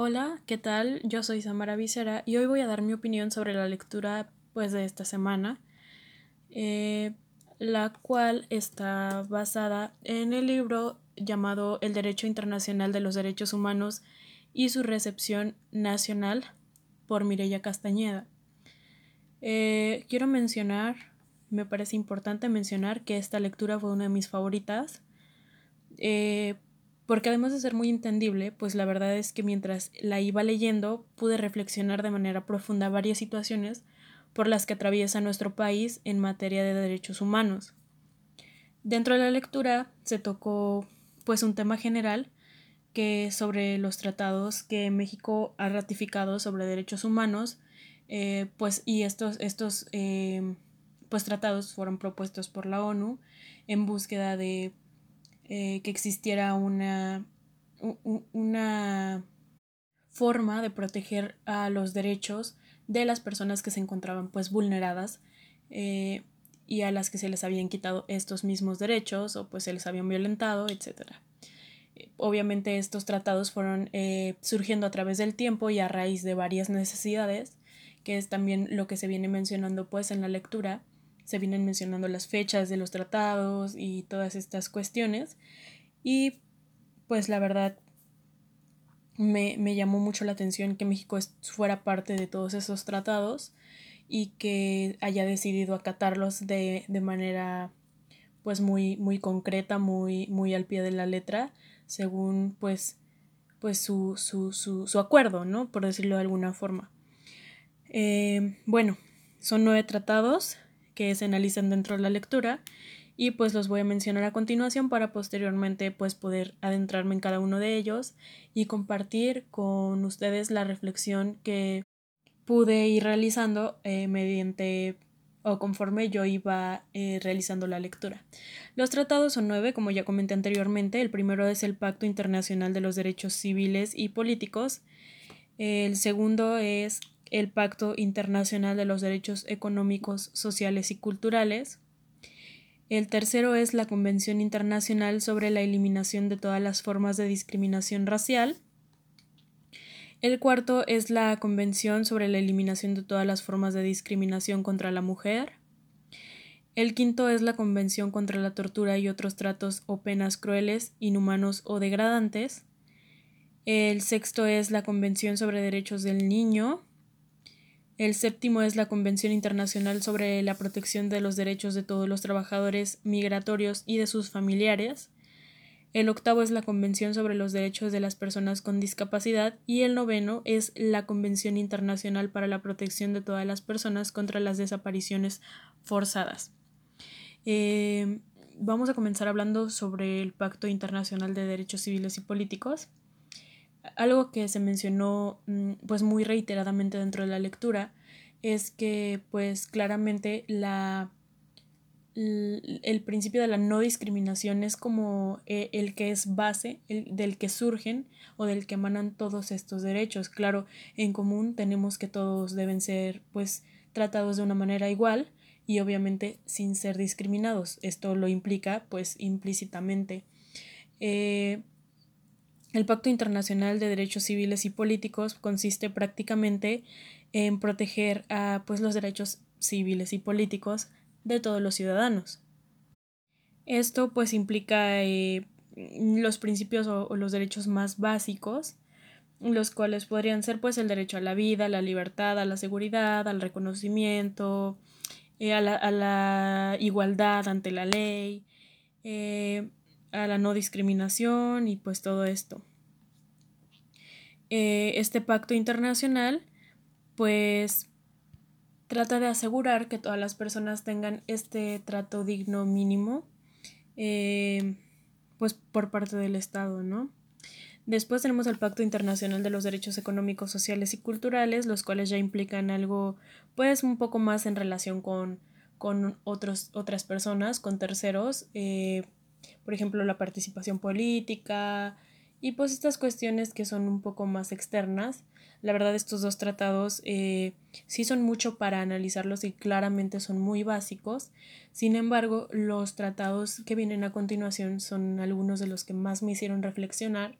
Hola, ¿qué tal? Yo soy Samara Vicera y hoy voy a dar mi opinión sobre la lectura pues de esta semana, eh, la cual está basada en el libro llamado El Derecho Internacional de los Derechos Humanos y su recepción nacional por Mireya Castañeda. Eh, quiero mencionar, me parece importante mencionar que esta lectura fue una de mis favoritas, eh, porque además de ser muy entendible, pues la verdad es que mientras la iba leyendo pude reflexionar de manera profunda varias situaciones por las que atraviesa nuestro país en materia de derechos humanos. Dentro de la lectura se tocó pues un tema general que sobre los tratados que México ha ratificado sobre derechos humanos eh, pues, y estos, estos eh, pues, tratados fueron propuestos por la ONU en búsqueda de eh, que existiera una, una forma de proteger a los derechos de las personas que se encontraban pues vulneradas y a las que se les habían quitado estos mismos derechos o pues se les habían violentado, etc. Obviamente estos tratados fueron surgiendo a través del tiempo y a raíz de varias necesidades que es también lo que se viene mencionando pues en la lectura. Se vienen mencionando las fechas de los tratados y todas estas cuestiones. Y pues la verdad me, llamó mucho la atención que México fuera parte de todos esos tratados y que haya decidido acatarlos de, manera pues muy, muy concreta, muy, muy al pie de la letra, según pues, pues su, su, su, su acuerdo, ¿no? Por decirlo de alguna forma. Eh, bueno, son nueve tratados que se analizan dentro de la lectura y pues los voy a mencionar a continuación para posteriormente pues poder adentrarme en cada uno de ellos y compartir con ustedes la reflexión que pude ir realizando eh, mediante o conforme yo iba eh, realizando la lectura. Los tratados son nueve, como ya comenté anteriormente. El primero es el Pacto Internacional de los Derechos Civiles y Políticos. El segundo es el Pacto Internacional de los Derechos Económicos, Sociales y Culturales. El tercero es la Convención Internacional sobre la Eliminación de todas las formas de discriminación racial. El cuarto es la Convención sobre la Eliminación de todas las formas de discriminación contra la mujer. El quinto es la Convención contra la Tortura y otros tratos o penas crueles, inhumanos o degradantes. El sexto es la Convención sobre Derechos del Niño. El séptimo es la Convención Internacional sobre la Protección de los Derechos de todos los trabajadores migratorios y de sus familiares. El octavo es la Convención sobre los Derechos de las Personas con Discapacidad y el noveno es la Convención Internacional para la Protección de todas las personas contra las desapariciones forzadas. Eh, vamos a comenzar hablando sobre el Pacto Internacional de Derechos Civiles y Políticos algo que se mencionó mm, pues muy reiteradamente dentro de la lectura es que pues claramente la el principio de la no discriminación es como eh, el que es base, el, del que surgen o del que emanan todos estos derechos. Claro, en común tenemos que todos deben ser pues tratados de una manera igual y obviamente sin ser discriminados. Esto lo implica pues implícitamente. Eh, el Pacto Internacional de Derechos Civiles y Políticos consiste prácticamente en proteger a, pues, los derechos civiles y políticos de todos los ciudadanos. Esto pues implica eh, los principios o, los derechos más básicos, los cuales podrían ser pues el derecho a la vida, a la libertad, a la seguridad, al reconocimiento, eh, a, la, igualdad ante la ley, eh, a la no discriminación y pues todo esto. Eh, este pacto internacional pues trata de asegurar que todas las personas tengan este trato digno mínimo eh, pues por parte del Estado, ¿no? Después tenemos el Pacto Internacional de los Derechos Económicos, Sociales y Culturales, los cuales ya implican algo pues un poco más en relación con, con otros, otras personas, con terceros, eh, por ejemplo, la participación política y pues estas cuestiones que son un poco más externas. La verdad, estos dos tratados eh, sí son mucho para analizarlos y claramente son muy básicos. Sin embargo, los tratados que vienen a continuación son algunos de los que más me hicieron reflexionar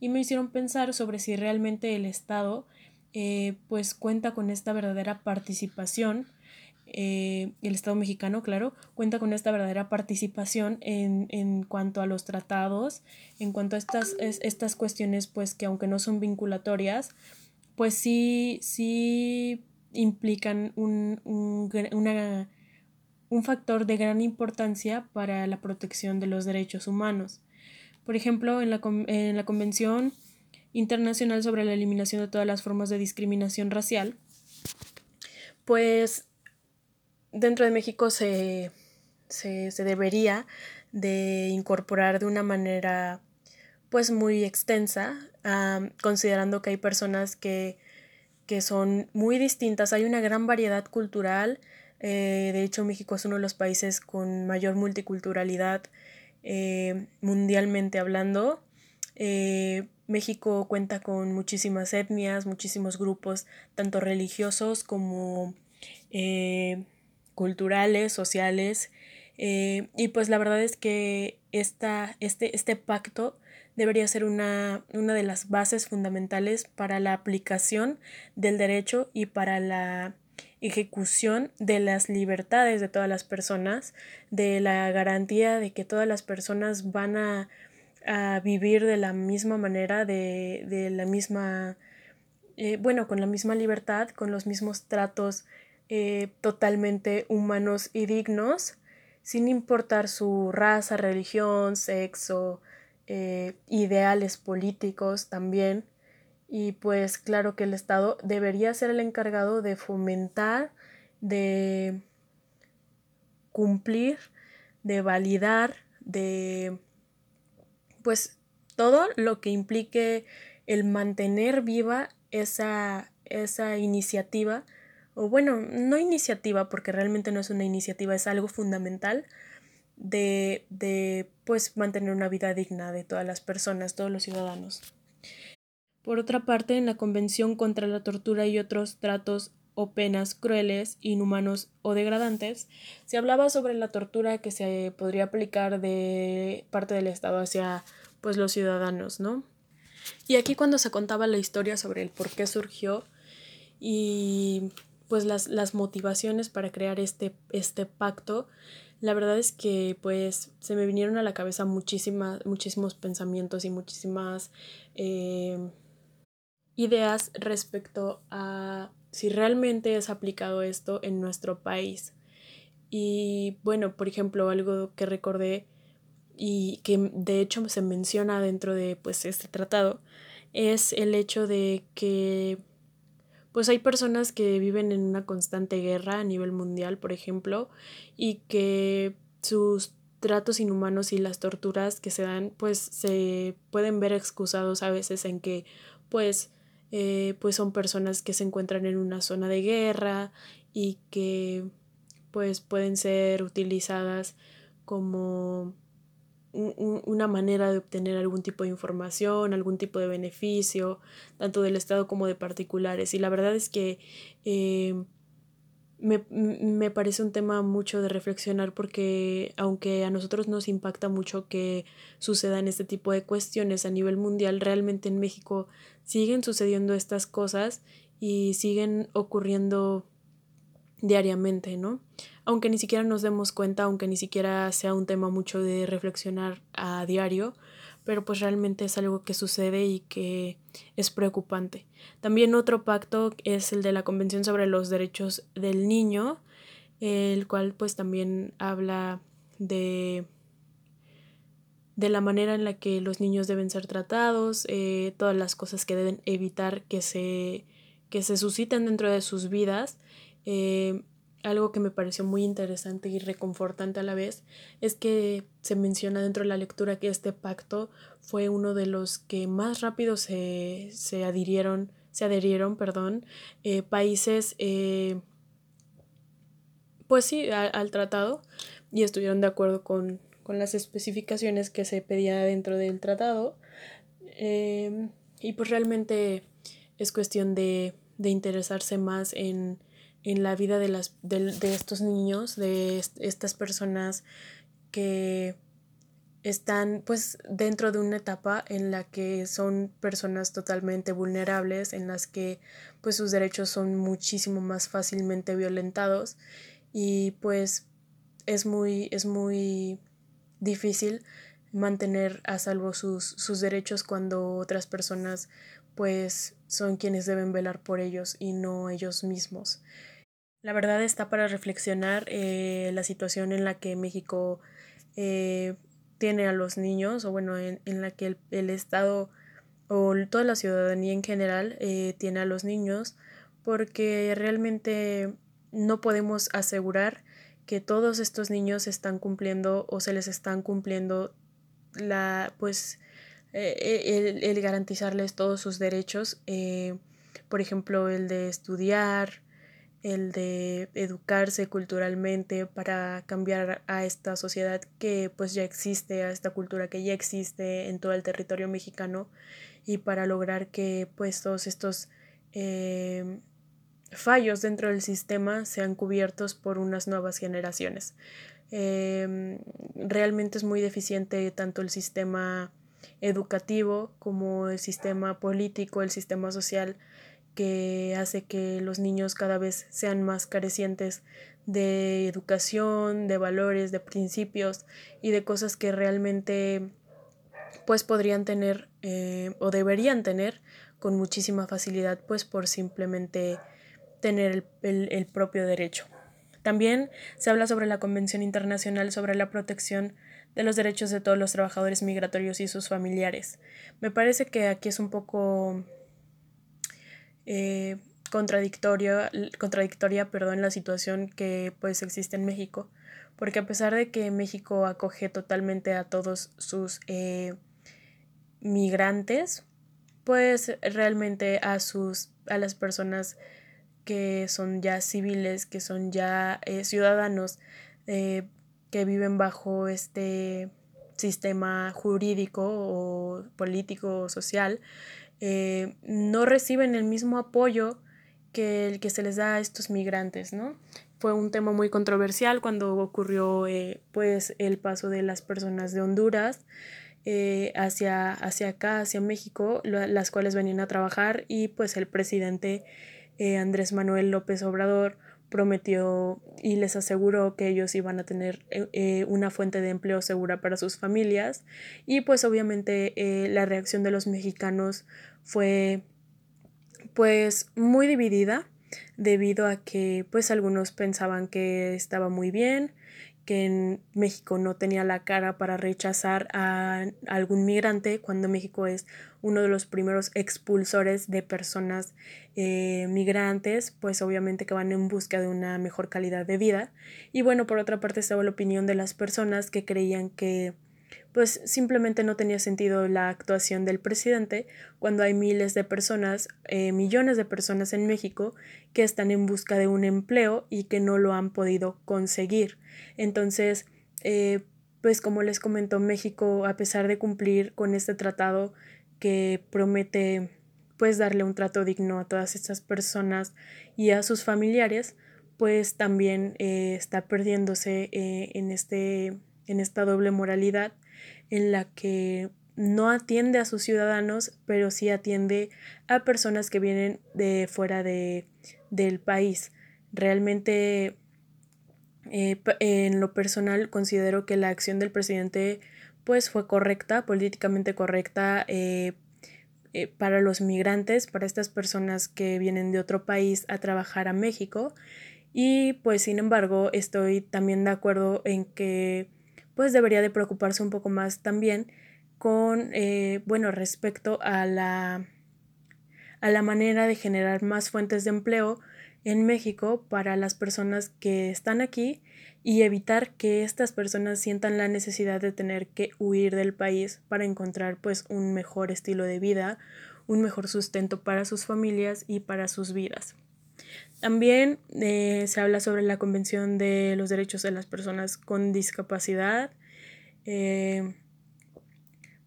y me hicieron pensar sobre si realmente el Estado eh, pues cuenta con esta verdadera participación eh, el Estado mexicano, claro, cuenta con esta verdadera participación en, en cuanto a los tratados, en cuanto a estas, estas cuestiones, pues que aunque no son vinculatorias, pues sí, sí implican un, un, una, un factor de gran importancia para la protección de los derechos humanos. Por ejemplo, en la, en la Convención Internacional sobre la Eliminación de todas las formas de discriminación racial, pues dentro de México se, se, se debería de incorporar de una manera pues muy extensa, considerando que hay personas que, que, son muy distintas, hay una gran variedad cultural, eh, de hecho México es uno de los países con mayor multiculturalidad eh, mundialmente hablando. Eh, México cuenta con muchísimas etnias, muchísimos grupos, tanto religiosos como culturales, sociales. Eh, y pues la verdad es que esta, este, este pacto debería ser una, una de las bases fundamentales para la aplicación del derecho y para la ejecución de las libertades de todas las personas, de la garantía de que todas las personas van a, a vivir de la misma manera, de, de la misma, eh, bueno, con la misma libertad, con los mismos tratos eh, totalmente humanos y dignos, sin importar su raza, religión, sexo, eh, ideales políticos también. Y pues claro que el Estado debería ser el encargado de fomentar, de cumplir, de validar, de pues todo lo que implique el mantener viva esa, esa iniciativa o bueno, no iniciativa, porque realmente no es una iniciativa, es algo fundamental de, de pues mantener una vida digna de todas las personas, todos los ciudadanos. Por otra parte, en la Convención contra la Tortura y otros tratos o penas crueles, inhumanos o degradantes, se hablaba sobre la tortura que se podría aplicar de parte del Estado hacia pues los ciudadanos, ¿no? Y aquí cuando se contaba la historia sobre el por qué surgió y pues las, las motivaciones para crear este, este pacto, la verdad es que pues se me vinieron a la cabeza muchísimas, muchísimos pensamientos y muchísimas eh, ideas respecto a si realmente es aplicado esto en nuestro país. Y bueno, por ejemplo, algo que recordé y que de hecho se menciona dentro de pues este tratado es el hecho de que pues hay personas que viven en una constante guerra a nivel mundial, por ejemplo, y que sus tratos inhumanos y las torturas que se dan, pues se pueden ver excusados a veces en que, pues, eh, pues son personas que se encuentran en una zona de guerra y que, pues, pueden ser utilizadas como una manera de obtener algún tipo de información, algún tipo de beneficio, tanto del Estado como de particulares. Y la verdad es que eh, me, me, parece un tema mucho de reflexionar porque aunque a nosotros nos impacta mucho que sucedan este tipo de cuestiones a nivel mundial, realmente en México siguen sucediendo estas cosas y siguen ocurriendo diariamente, ¿no? Aunque ni siquiera nos demos cuenta, aunque ni siquiera sea un tema mucho de reflexionar a diario, pero pues realmente es algo que sucede y que es preocupante. También otro pacto es el de la Convención sobre los Derechos del Niño, el cual pues también habla de de la manera en la que los niños deben ser tratados, eh, todas las cosas que deben evitar que se, que se susciten dentro de sus vidas eh, algo que me pareció muy interesante y reconfortante a la vez es que se menciona dentro de la lectura que este pacto fue uno de los que más rápido se, se adhirieron, se adherieron, perdón, eh, países, eh, pues sí, al tratado y estuvieron de acuerdo con, con, las especificaciones que se pedía dentro del tratado. y pues realmente es cuestión de, de interesarse más en en la vida de, las, de, estos niños, de estas personas que están pues dentro de una etapa en la que son personas totalmente vulnerables, en las que pues sus derechos son muchísimo más fácilmente violentados y pues es muy, es muy difícil mantener a salvo sus, sus derechos cuando otras personas pues son quienes deben velar por ellos y no ellos mismos. La verdad está para reflexionar eh, la situación en la que México eh, tiene a los niños, o bueno, en, la que el, Estado o toda la ciudadanía en general eh, tiene a los niños, porque realmente no podemos asegurar que todos estos niños están cumpliendo o se les están cumpliendo la pues el, el, garantizarles todos sus derechos por ejemplo el de estudiar el de educarse culturalmente para cambiar a esta sociedad que pues ya existe, a esta cultura que ya existe en todo el territorio mexicano y para lograr que pues todos estos eh, fallos dentro del sistema sean cubiertos por unas nuevas generaciones. Realmente es muy deficiente tanto el sistema educativo como el sistema político, el sistema social que hace que los niños cada vez sean más carecientes de educación, de valores, de principios y de cosas que realmente pues podrían tener eh, o deberían tener con muchísima facilidad pues por simplemente tener el, el propio derecho. También se habla sobre la Convención Internacional sobre la Protección de los Derechos de todos los trabajadores migratorios y sus familiares. Me parece que aquí es un poco eh, contradictoria, perdón, la situación que pues existe en México, porque a pesar de que México acoge totalmente a todos sus eh, migrantes, pues realmente a sus a las personas que son ya civiles, que son ya eh, ciudadanos que viven bajo este sistema jurídico o político o social, eh, no reciben el mismo apoyo que el que se les da a estos migrantes, ¿no? Fue un tema muy controversial cuando ocurrió eh, pues el paso de las personas de Honduras eh, hacia, hacia acá, hacia México, las cuales venían a trabajar y pues el presidente Andrés Manuel López Obrador prometió y les aseguró que ellos iban a tener eh, eh, una fuente de empleo segura para sus familias. Y pues obviamente eh, la reacción de los mexicanos fue pues muy dividida debido a que pues algunos pensaban que estaba muy bien que en México no tenía la cara para rechazar a algún migrante cuando México es uno de los primeros expulsores de personas eh, migrantes, pues obviamente que van en busca de una mejor calidad de vida. Y bueno, por otra parte estaba la opinión de las personas que creían que pues simplemente no tenía sentido la actuación del presidente cuando hay miles de personas, eh, millones de personas en México que están en busca de un empleo y que no lo han podido conseguir. Entonces, eh, pues como les comentó, México, a pesar de cumplir con este tratado que promete pues darle un trato digno a todas estas personas y a sus familiares, pues también eh, está perdiéndose en, este, en esta doble moralidad en la que no atiende a sus ciudadanos, pero sí atiende a personas que vienen de fuera de, del país. Realmente, eh, en lo personal, considero que la acción del presidente pues fue correcta, políticamente correcta eh, eh, para los migrantes, para estas personas que vienen de otro país a trabajar a México. Y pues sin embargo, estoy también de acuerdo en que pues debería de preocuparse un poco más también con, eh, bueno, respecto a la, a la manera de generar más fuentes de empleo en México para las personas que están aquí y evitar que estas personas sientan la necesidad de tener que huir del país para encontrar pues un mejor estilo de vida, un mejor sustento para sus familias y para sus vidas. También eh, se habla sobre la Convención de los Derechos de las Personas con Discapacidad. Eh,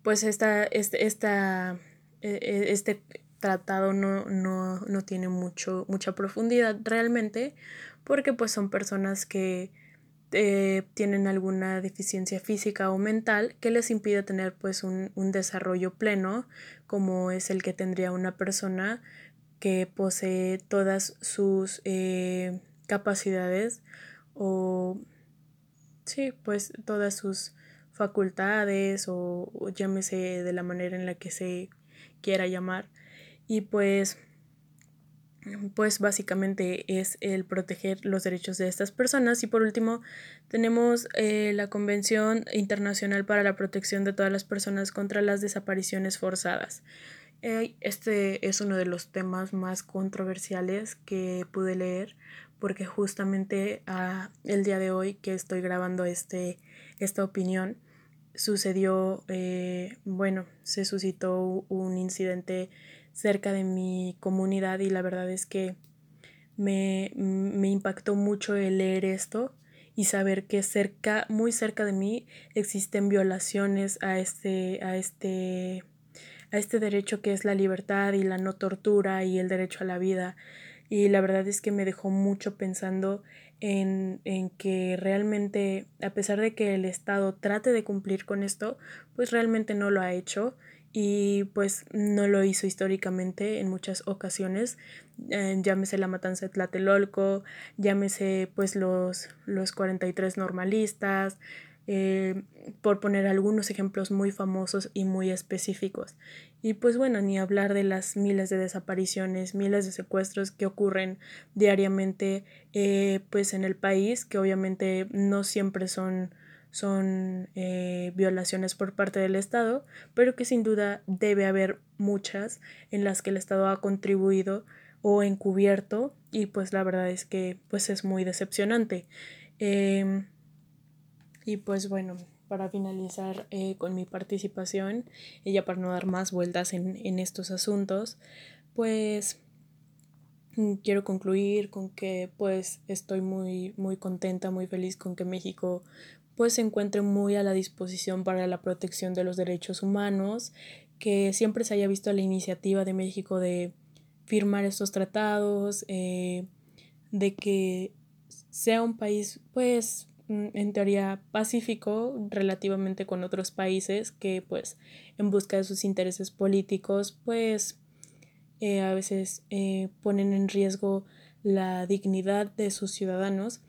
pues esta, este, esta, e, e, este tratado no, no, no, tiene mucho, mucha profundidad realmente porque pues son personas que eh, tienen alguna deficiencia física o mental que les impide tener pues un, desarrollo pleno como es el que tendría una persona que posee todas sus eh, capacidades o sí pues todas sus facultades o, llámese de la manera en la que se quiera llamar y pues pues básicamente es el proteger los derechos de estas personas. Y por último, tenemos eh, la Convención Internacional para la Protección de todas las personas contra las desapariciones forzadas. Este es uno de los temas más controversiales que pude leer porque justamente ah, el día de hoy que estoy grabando este, esta opinión sucedió, eh, bueno, se suscitó un incidente cerca de mi comunidad y la verdad es que me, me impactó mucho el leer esto y saber que cerca, muy cerca de mí existen violaciones a este, a este, a este derecho que es la libertad y la no tortura y el derecho a la vida. Y la verdad es que me dejó mucho pensando en, en, que realmente, a pesar de que el Estado trate de cumplir con esto, pues realmente no lo ha hecho y pues no lo hizo históricamente en muchas ocasiones. Eh, llámese la matanza de Tlatelolco, llámese pues los, los 43 normalistas, eh, por poner algunos ejemplos muy famosos y muy específicos. Y pues bueno, ni hablar de las miles de desapariciones, miles de secuestros que ocurren diariamente eh, pues en el país, que obviamente no siempre son son eh, violaciones por parte del Estado, pero que sin duda debe haber muchas en las que el Estado ha contribuido o encubierto y pues la verdad es que pues es muy decepcionante. Em, y pues bueno, para finalizar eh, con mi participación, y ya para no dar más vueltas en, en estos asuntos, pues mm, quiero concluir con que pues estoy muy muy contenta, muy feliz con que México pues se encuentre muy a la disposición para la protección de los derechos humanos, que siempre se haya visto la iniciativa de México de firmar estos tratados, eh, de que sea un país pues en teoría pacífico relativamente con otros países que pues en busca de sus intereses políticos pues eh, a veces eh, ponen en riesgo la dignidad de sus ciudadanos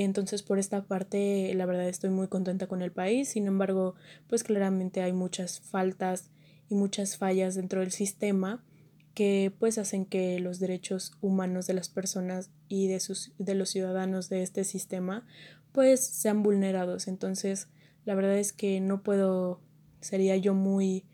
entonces, por esta parte, la verdad estoy muy contenta con el país. Sin embargo, pues claramente hay muchas faltas y muchas fallas dentro del sistema que pues hacen que los derechos humanos de las personas y de sus de los ciudadanos de este sistema pues sean vulnerados. Entonces, la verdad es que no puedo, sería yo muy,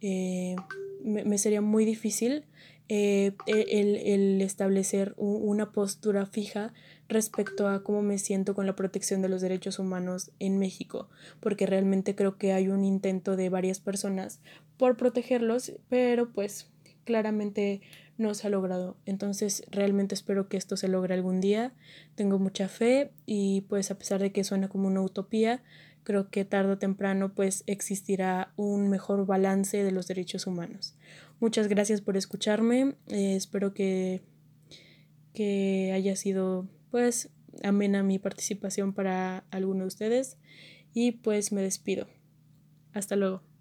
eh, me, sería muy difícil eh, el, el, establecer una postura fija respecto a cómo me siento con la protección de los derechos humanos en México, porque realmente creo que hay un intento de varias personas por protegerlos, pero pues claramente no se ha logrado. Entonces realmente espero que esto se logre algún día. Tengo mucha fe y pues a pesar de que suena como una utopía, creo que tarde o temprano pues existirá un mejor balance de los derechos humanos. Muchas gracias por escucharme. Eh, espero que, que haya sido pues amena mi participación para alguno de ustedes y pues me despido. Hasta luego.